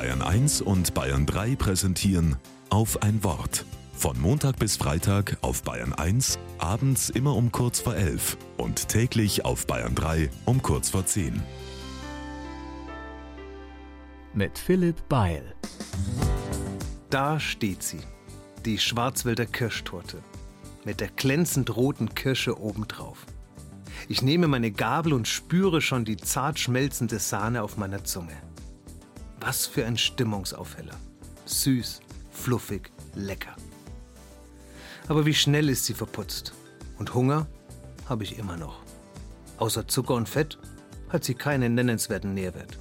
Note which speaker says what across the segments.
Speaker 1: Bayern 1 und Bayern 3 präsentieren auf ein Wort. Von Montag bis Freitag auf Bayern 1, abends immer um kurz vor 11 und täglich auf Bayern 3 um kurz vor 10.
Speaker 2: Mit Philipp Beil.
Speaker 3: Da steht sie, die Schwarzwälder Kirschtorte, mit der glänzend roten Kirsche obendrauf. Ich nehme meine Gabel und spüre schon die zart schmelzende Sahne auf meiner Zunge. Was für ein Stimmungsaufheller. Süß, fluffig, lecker. Aber wie schnell ist sie verputzt. Und Hunger habe ich immer noch. Außer Zucker und Fett hat sie keinen nennenswerten Nährwert.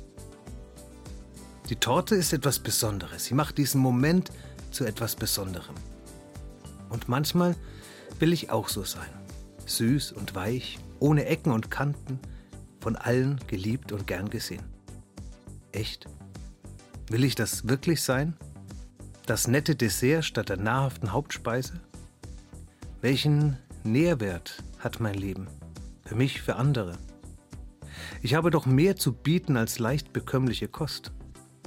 Speaker 3: Die Torte ist etwas Besonderes. Sie macht diesen Moment zu etwas Besonderem. Und manchmal will ich auch so sein. Süß und weich, ohne Ecken und Kanten, von allen geliebt und gern gesehen. Echt? Will ich das wirklich sein? Das nette Dessert statt der nahrhaften Hauptspeise? Welchen Nährwert hat mein Leben? Für mich, für andere? Ich habe doch mehr zu bieten als leicht bekömmliche Kost.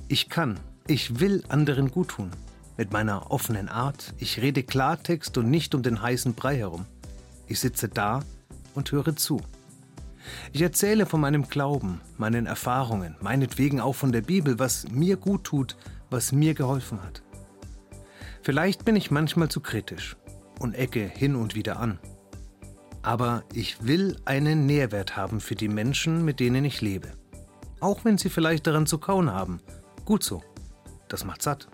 Speaker 3: Ich kann, ich will anderen guttun. Mit meiner offenen Art. Ich rede Klartext und nicht um den heißen Brei herum. Ich sitze da und höre zu. Ich erzähle von meinem Glauben, meinen Erfahrungen, meinetwegen auch von der Bibel, was mir gut tut, was mir geholfen hat. Vielleicht bin ich manchmal zu kritisch und ecke hin und wieder an. Aber ich will einen Nährwert haben für die Menschen, mit denen ich lebe. Auch wenn sie vielleicht daran zu kauen haben. Gut so. Das macht satt.